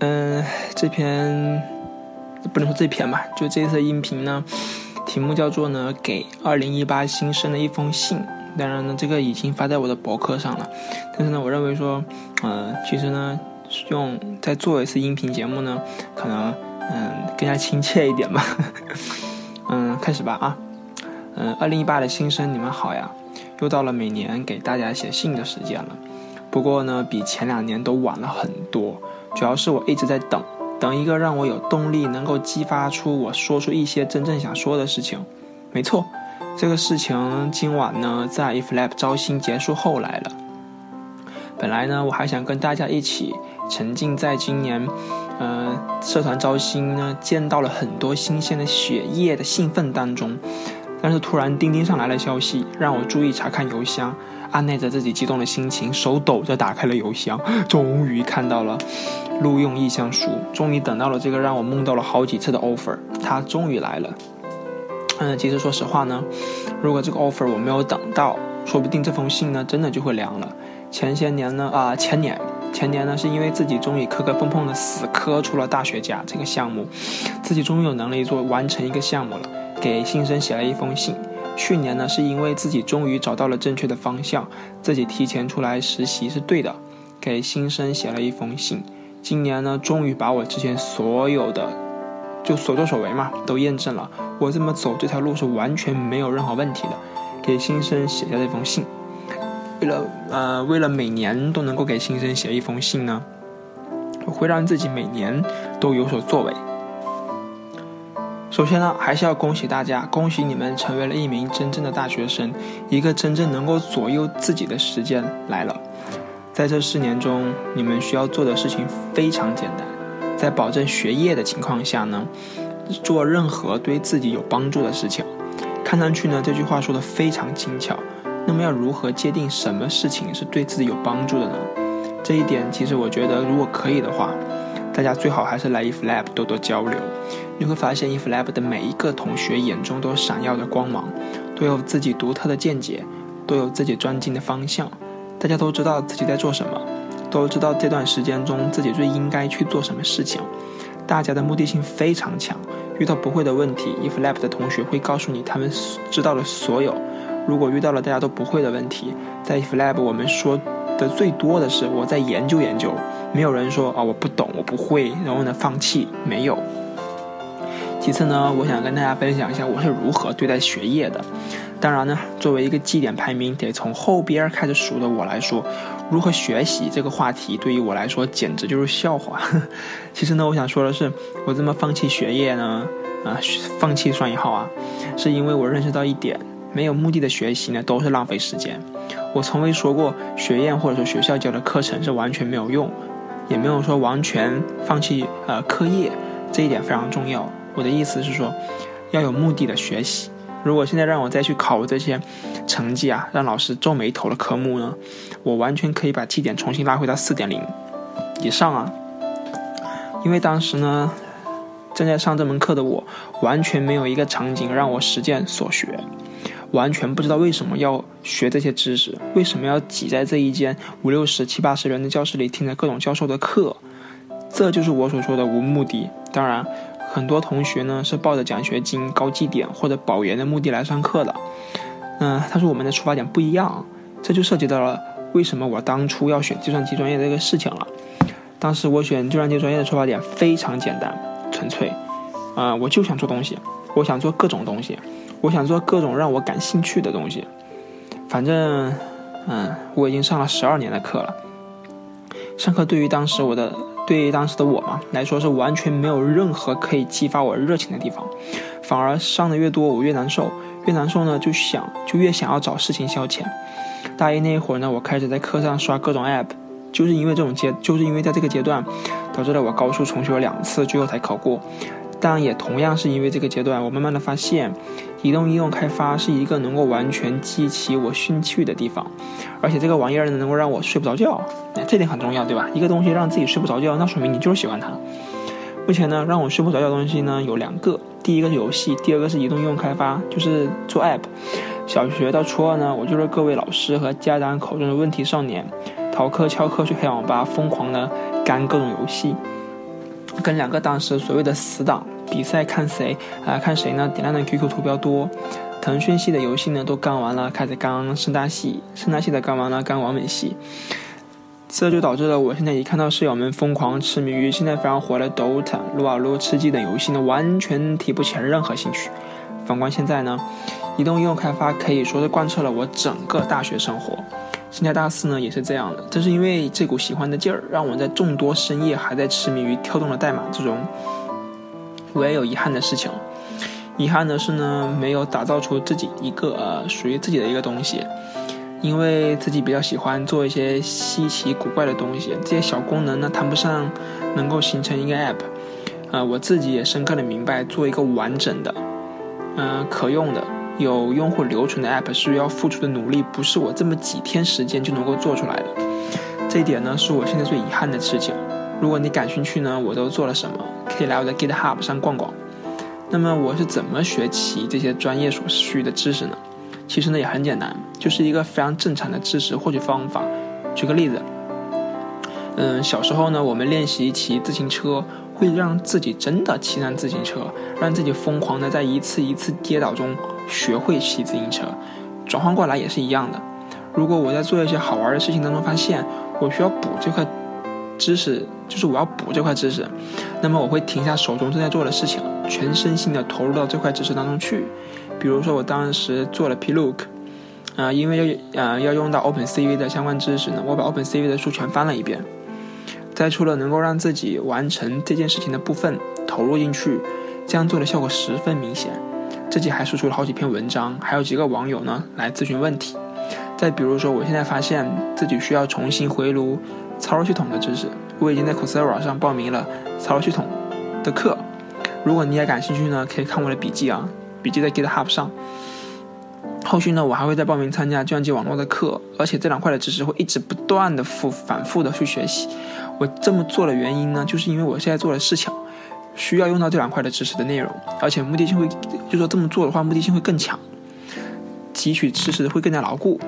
嗯，这篇不能说这篇吧，就这次音频呢，题目叫做呢“给二零一八新生的一封信”。当然呢，这个已经发在我的博客上了。但是呢，我认为说，嗯，其实呢，用再做一次音频节目呢，可能嗯更加亲切一点吧。嗯，开始吧啊。嗯，二零一八的新生，你们好呀！又到了每年给大家写信的时间了。不过呢，比前两年都晚了很多。主要是我一直在等，等一个让我有动力，能够激发出我说出一些真正想说的事情。没错。这个事情今晚呢，在 Iflab 招新结束后来了。本来呢，我还想跟大家一起沉浸在今年，呃，社团招新呢见到了很多新鲜的血液的兴奋当中。但是突然钉钉上来了消息，让我注意查看邮箱，按耐着自己激动的心情，手抖着打开了邮箱，终于看到了录用意向书，终于等到了这个让我梦到了好几次的 offer，它终于来了。嗯，其实说实话呢，如果这个 offer 我没有等到，说不定这封信呢真的就会凉了。前些年呢，啊，前年，前年呢是因为自己终于磕磕碰碰的死磕出了大学家这个项目，自己终于有能力做完成一个项目了，给新生写了一封信。去年呢是因为自己终于找到了正确的方向，自己提前出来实习是对的，给新生写了一封信。今年呢终于把我之前所有的就所作所为嘛都验证了。我这么走这条路是完全没有任何问题的，给新生写下这封信。为了呃，为了每年都能够给新生写一封信呢，我会让自己每年都有所作为。首先呢，还是要恭喜大家，恭喜你们成为了一名真正的大学生，一个真正能够左右自己的时间来了。在这四年中，你们需要做的事情非常简单，在保证学业的情况下呢。做任何对自己有帮助的事情，看上去呢，这句话说的非常精巧。那么要如何界定什么事情是对自己有帮助的呢？这一点其实我觉得，如果可以的话，大家最好还是来 Iflab 多多交流。你会发现 Iflab 的每一个同学眼中都闪耀着光芒，都有自己独特的见解，都有自己专精的方向。大家都知道自己在做什么，都知道这段时间中自己最应该去做什么事情。大家的目的性非常强。遇到不会的问题，Iflab 的同学会告诉你他们知道的所有。如果遇到了大家都不会的问题，在 Iflab 我们说的最多的是我在研究研究，没有人说啊我不懂我不会，然后呢放弃没有。其次呢，我想跟大家分享一下我是如何对待学业的。当然呢，作为一个绩点排名得从后边开始数的我来说，如何学习这个话题对于我来说简直就是笑话。其实呢，我想说的是，我这么放弃学业呢，啊，放弃双引号啊，是因为我认识到一点，没有目的的学习呢都是浪费时间。我从未说过学院或者说学校教的课程是完全没有用，也没有说完全放弃呃课业，这一点非常重要。我的意思是说，要有目的的学习。如果现在让我再去考这些成绩啊，让老师皱眉头的科目呢，我完全可以把绩点重新拉回到四点零以上啊。因为当时呢，正在上这门课的我，完全没有一个场景让我实践所学，完全不知道为什么要学这些知识，为什么要挤在这一间五六十、七八十人的教室里听着各种教授的课，这就是我所说的无目的。当然。很多同学呢是抱着奖学金、高绩点或者保研的目的来上课的，嗯，他说我们的出发点不一样，这就涉及到了为什么我当初要选计算机专业这个事情了。当时我选计算机专业的出发点非常简单、纯粹，啊，我就想做东西，我想做各种东西，我想做各种让我感兴趣的东西。反正，嗯，我已经上了十二年的课了，上课对于当时我的。对于当时的我嘛来说，是完全没有任何可以激发我热情的地方，反而上的越多，我越难受，越难受呢，就想就越想要找事情消遣。大一那会儿呢，我开始在课上刷各种 app，就是因为这种阶，就是因为在这个阶段，导致了我高数重修了两次，最后才考过。但也同样是因为这个阶段，我慢慢的发现，移动应用开发是一个能够完全激起我兴趣的地方，而且这个玩意儿呢，能够让我睡不着觉，这点很重要，对吧？一个东西让自己睡不着觉，那说明你就是喜欢它。目前呢，让我睡不着觉的东西呢有两个，第一个是游戏，第二个是移动应用开发，就是做 app。小学到初二呢，我就是各位老师和家长口中的问题少年，逃课翘课去黑网吧，疯狂的干各种游戏。跟两个当时所谓的死党比赛，看谁啊，看谁呢点亮的 QQ 图标多。腾讯系的游戏呢都干完了，开始干盛大系，盛大系的干完了，干完美系。这就导致了我现在一看到室友们疯狂痴迷于现在非常火的 DOTA、撸啊撸、吃鸡等游戏呢，完全提不起任何兴趣。反观现在呢，移动应用开发可以说是贯彻了我整个大学生活。现在大四呢也是这样的，正是因为这股喜欢的劲儿，让我在众多深夜还在痴迷于跳动的代码之中。我也有遗憾的事情，遗憾的是呢，没有打造出自己一个呃属于自己的一个东西。因为自己比较喜欢做一些稀奇古怪的东西，这些小功能呢谈不上能够形成一个 app。呃，我自己也深刻的明白，做一个完整的、嗯可用的。有用户留存的 App 需要付出的努力，不是我这么几天时间就能够做出来的。这一点呢，是我现在最遗憾的事情。如果你感兴趣呢，我都做了什么，可以来我的 GitHub 上逛逛。那么我是怎么学习这些专业所需的知识呢？其实呢也很简单，就是一个非常正常的知识获取方法。举个例子，嗯，小时候呢，我们练习骑自行车。会让自己真的骑上自行车，让自己疯狂的在一次一次跌倒中学会骑自行车。转换过来也是一样的。如果我在做一些好玩的事情当中发现我需要补这块知识，就是我要补这块知识，那么我会停下手中正在做的事情，全身心的投入到这块知识当中去。比如说我当时做了 Plook，啊，因为要啊要用到 OpenCV 的相关知识呢，我把 OpenCV 的书全翻了一遍。摘出了能够让自己完成这件事情的部分，投入进去，这样做的效果十分明显。自己还输出了好几篇文章，还有几个网友呢来咨询问题。再比如说，我现在发现自己需要重新回炉操作系统的知识，我已经在 Coursera 上报名了操作系统的课。如果你也感兴趣呢，可以看我的笔记啊，笔记在 GitHub 上。后续呢，我还会再报名参加计算机网络的课，而且这两块的知识会一直不断的复反复的去学习。我这么做的原因呢，就是因为我现在做的事情需要用到这两块的知识的内容，而且目的性会，就说这么做的话，目的性会更强，汲取知识会更加牢固。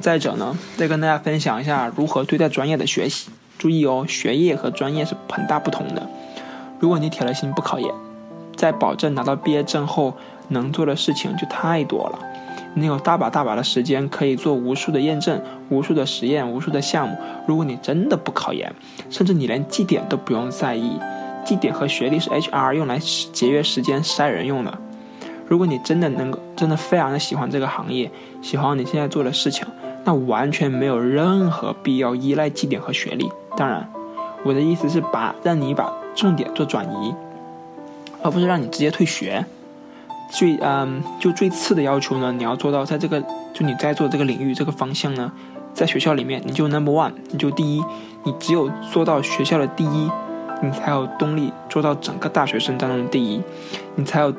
再者呢，再跟大家分享一下如何对待专业的学习。注意哦，学业和专业是很大不同的。如果你铁了心不考研，在保证拿到毕业证后，能做的事情就太多了。你有大把大把的时间可以做无数的验证、无数的实验、无数的项目。如果你真的不考研，甚至你连绩点都不用在意，绩点和学历是 HR 用来节约时间筛人用的。如果你真的能够，真的非常的喜欢这个行业，喜欢你现在做的事情，那完全没有任何必要依赖绩点和学历。当然，我的意思是把让你把重点做转移，而不是让你直接退学。最嗯，就最次的要求呢，你要做到在这个就你在做这个领域这个方向呢，在学校里面你就 number one，你就第一，你只有做到学校的第一，你才有动力做到整个大学生当中的第一，你才有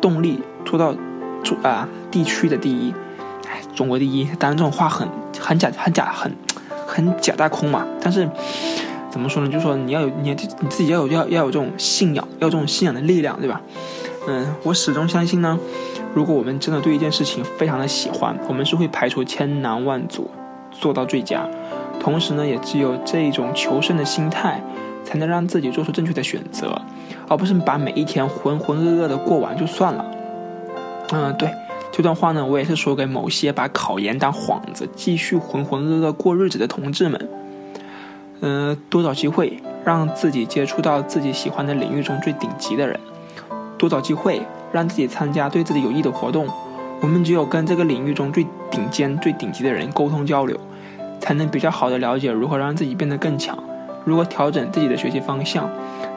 动力做到做啊地区的第一，中国第一，当然这种话很很假很假很很假大空嘛，但是怎么说呢？就说你要有你你自己要有要要有这种信仰，要这种信仰的力量，对吧？嗯，我始终相信呢，如果我们真的对一件事情非常的喜欢，我们是会排除千难万阻做到最佳。同时呢，也只有这种求胜的心态，才能让自己做出正确的选择，而不是把每一天浑浑噩噩的过完就算了。嗯，对，这段话呢，我也是说给某些把考研当幌子，继续浑浑噩噩过日子的同志们。嗯，多找机会，让自己接触到自己喜欢的领域中最顶级的人。多找机会，让自己参加对自己有益的活动。我们只有跟这个领域中最顶尖、最顶级的人沟通交流，才能比较好的了解如何让自己变得更强，如何调整自己的学习方向。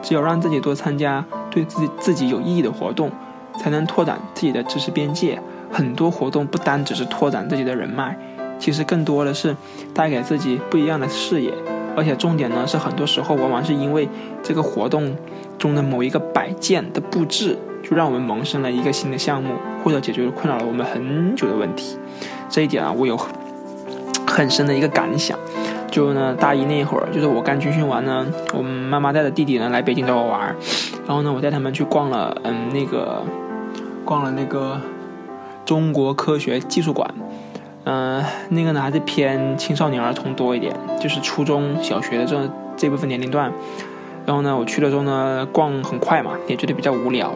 只有让自己多参加对自己自己有意义的活动，才能拓展自己的知识边界。很多活动不单只是拓展自己的人脉，其实更多的是带给自己不一样的视野。而且重点呢是，很多时候往往是因为这个活动。中的某一个摆件的布置，就让我们萌生了一个新的项目，或者解决了困扰了我们很久的问题。这一点啊，我有很深的一个感想。就呢，大一那会儿，就是我刚军训完呢，我们妈妈带着弟弟呢来北京找我玩，然后呢，我带他们去逛了，嗯，那个逛了那个中国科学技术馆，嗯，那个呢还是偏青少年儿童多一点，就是初中小学的这这部分年龄段。然后呢，我去了之后呢，逛很快嘛，也觉得比较无聊。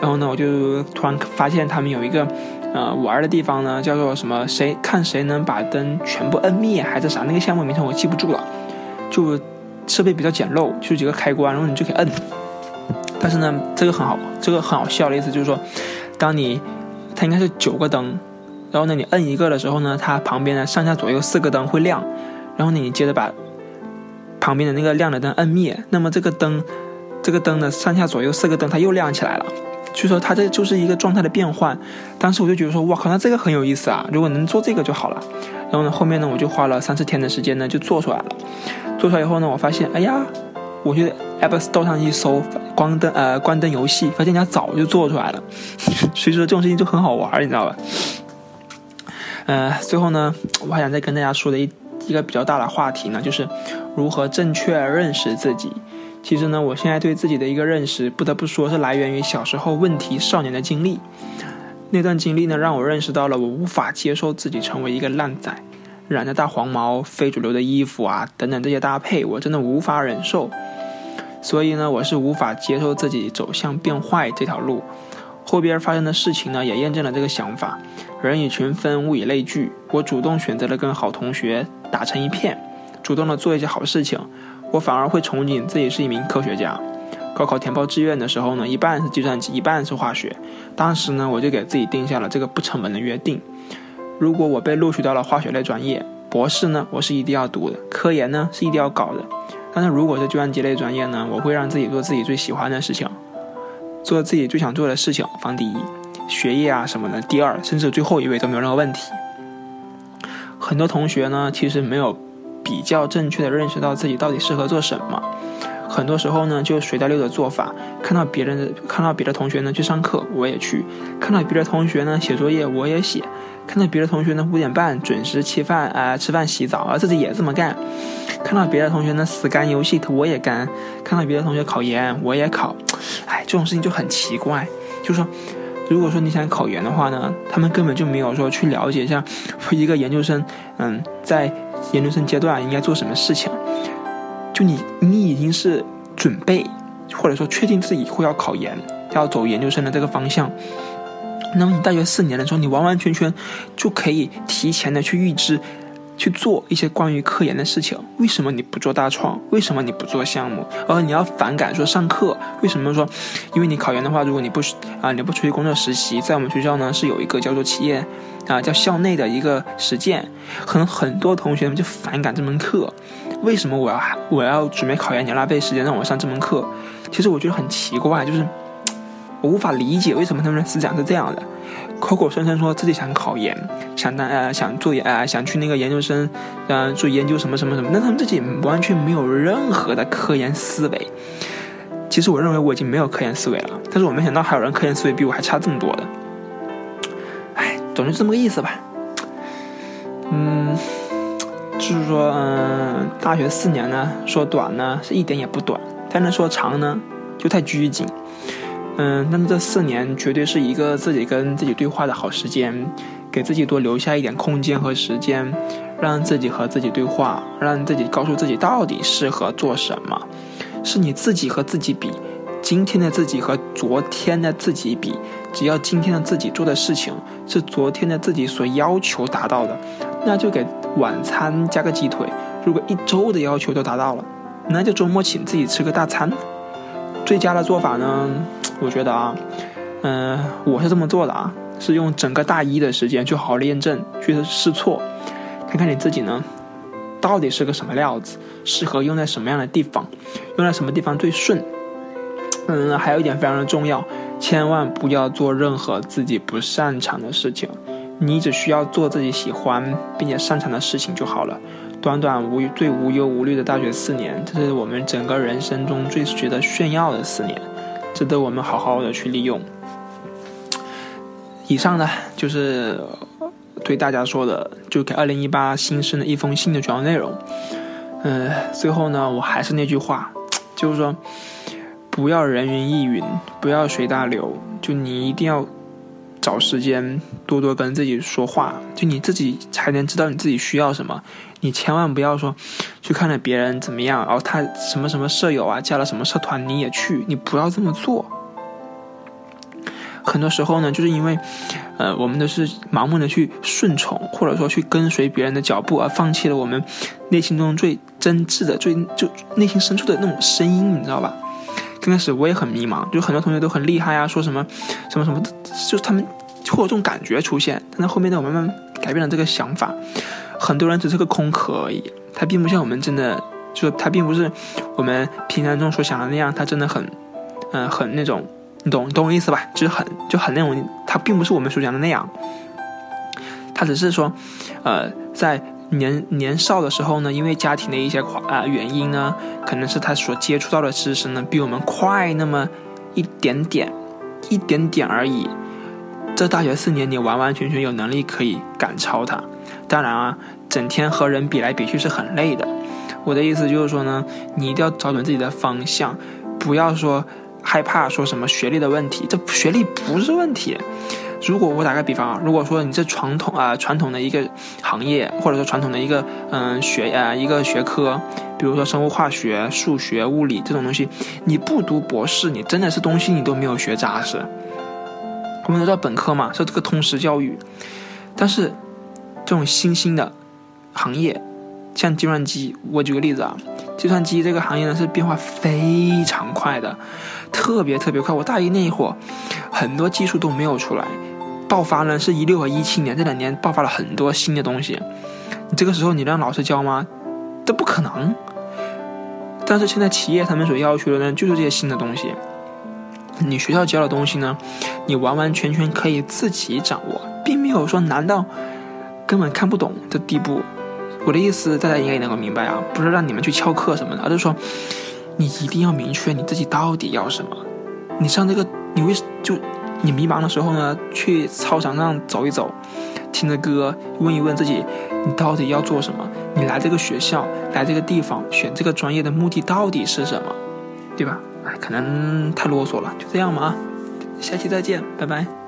然后呢，我就突然发现他们有一个，呃，玩的地方呢，叫做什么？谁看谁能把灯全部摁灭，还是啥？那个项目名称我记不住了。就设备比较简陋，就几个开关，然后你就可以摁。但是呢，这个很好，这个很好笑的意思就是说，当你它应该是九个灯，然后呢，你摁一个的时候呢，它旁边的上下左右四个灯会亮，然后呢，你接着把。旁边的那个亮的灯摁灭，那么这个灯，这个灯的上下左右四个灯它又亮起来了，所以说它这就是一个状态的变换。当时我就觉得说，哇靠，那这个很有意思啊！如果能做这个就好了。然后呢，后面呢我就花了三四天的时间呢就做出来了。做出来以后呢，我发现，哎呀，我去 App Store 上一搜关灯呃关灯游戏，发现人家早就做出来了。所以说这种事情就很好玩，你知道吧？呃，最后呢，我还想再跟大家说的一一个比较大的话题呢，就是。如何正确认识自己？其实呢，我现在对自己的一个认识，不得不说是来源于小时候问题少年的经历。那段经历呢，让我认识到了我无法接受自己成为一个烂仔，染着大黄毛、非主流的衣服啊等等这些搭配，我真的无法忍受。所以呢，我是无法接受自己走向变坏这条路。后边发生的事情呢，也验证了这个想法。人以群分，物以类聚，我主动选择了跟好同学打成一片。主动的做一些好事情，我反而会憧憬自己是一名科学家。高考填报志愿的时候呢，一半是计算机，一半是化学。当时呢，我就给自己定下了这个不成文的约定：如果我被录取到了化学类专业，博士呢，我是一定要读的，科研呢是一定要搞的。但是如果是计算机类专业呢，我会让自己做自己最喜欢的事情，做自己最想做的事情，放第一，学业啊什么的第二，甚至最后一位都没有任何问题。很多同学呢，其实没有。比较正确的认识到自己到底适合做什么，很多时候呢就随大流的做法，看到别人的看到别的同学呢去上课，我也去；看到别的同学呢写作业，我也写；看到别的同学呢五点半准时吃饭啊吃饭洗澡啊自己也这么干；看到别的同学呢死干游戏，我也干；看到别的同学考研，我也考。哎，这种事情就很奇怪，就说。如果说你想考研的话呢，他们根本就没有说去了解一下 一个研究生，嗯，在研究生阶段应该做什么事情。就你，你已经是准备或者说确定自己会要考研，要走研究生的这个方向，那么你大学四年的时候，你完完全全就可以提前的去预知。去做一些关于科研的事情，为什么你不做大创？为什么你不做项目？而你要反感说上课？为什么说？因为你考研的话，如果你不啊你不出去工作实习，在我们学校呢是有一个叫做企业啊叫校内的一个实践，可能很多同学们就反感这门课。为什么我要我要准备考研，你要浪费时间让我上这门课？其实我觉得很奇怪，就是我无法理解为什么他们的思想是这样的。口口声声说自己想考研，想当呃想做呃想去那个研究生，嗯做研究什么什么什么，那他们自己完全没有任何的科研思维。其实我认为我已经没有科研思维了，但是我没想到还有人科研思维比我还差这么多的。哎，总之这么个意思吧。嗯，就是说，嗯，大学四年呢，说短呢是一点也不短，但是说长呢就太拘谨。嗯，但是这四年绝对是一个自己跟自己对话的好时间，给自己多留下一点空间和时间，让自己和自己对话，让自己告诉自己到底适合做什么，是你自己和自己比，今天的自己和昨天的自己比，只要今天的自己做的事情是昨天的自己所要求达到的，那就给晚餐加个鸡腿；如果一周的要求都达到了，那就周末请自己吃个大餐。最佳的做法呢？我觉得啊，嗯，我是这么做的啊，是用整个大一的时间去好好验证，去试错，看看你自己呢，到底是个什么料子，适合用在什么样的地方，用在什么地方最顺。嗯，还有一点非常的重要，千万不要做任何自己不擅长的事情，你只需要做自己喜欢并且擅长的事情就好了。短短无最无忧无虑的大学四年，这是我们整个人生中最值得炫耀的四年。值得我们好好的去利用。以上呢，就是对大家说的，就给二零一八新生的一封信的主要内容。嗯，最后呢，我还是那句话，就是说，不要人云亦云，不要随大流，就你一定要找时间多多跟自己说话，就你自己才能知道你自己需要什么。你千万不要说去看着别人怎么样，哦，他什么什么舍友啊，加了什么社团你也去，你不要这么做。很多时候呢，就是因为，呃，我们都是盲目的去顺从，或者说去跟随别人的脚步，而放弃了我们内心中最真挚的、最就内心深处的那种声音，你知道吧？刚开始我也很迷茫，就很多同学都很厉害啊，说什么什么什么，就是他们会有这种感觉出现。但是后面呢，我慢慢改变了这个想法。很多人只是个空壳而已，他并不像我们真的，就他并不是我们平常中所想的那样，他真的很，嗯，很那种，你懂，懂我意思吧？就是很就很那种，他并不是我们所讲的那样。他只是说，呃，在。年年少的时候呢，因为家庭的一些啊原因呢，可能是他所接触到的知识呢比我们快那么一点点，一点点而已。这大学四年，你完完全全有能力可以赶超他。当然啊，整天和人比来比去是很累的。我的意思就是说呢，你一定要找准自己的方向，不要说害怕说什么学历的问题，这学历不是问题。如果我打个比方啊，如果说你这传统啊传统的一个行业，或者说传统的一个嗯学啊一个学科，比如说生物化学、数学、物理这种东西，你不读博士，你真的是东西你都没有学扎实。我们都知道本科嘛是这个通识教育，但是这种新兴的行业，像计算机，我举个例子啊，计算机这个行业呢是变化非常快的，特别特别快。我大一那一会儿，很多技术都没有出来。爆发呢是一六和一七年这两年爆发了很多新的东西，你这个时候你让老师教吗？这不可能。但是现在企业他们所要求的呢就是这些新的东西，你学校教的东西呢，你完完全全可以自己掌握，并没有说难到根本看不懂的地步。我的意思大家应该也能够明白啊，不是让你们去翘课什么的，而是说你一定要明确你自己到底要什么。你上这个你为就。你迷茫的时候呢，去操场上走一走，听着歌，问一问自己，你到底要做什么？你来这个学校，来这个地方，选这个专业的目的到底是什么？对吧？哎，可能太啰嗦了，就这样吧啊，下期再见，拜拜。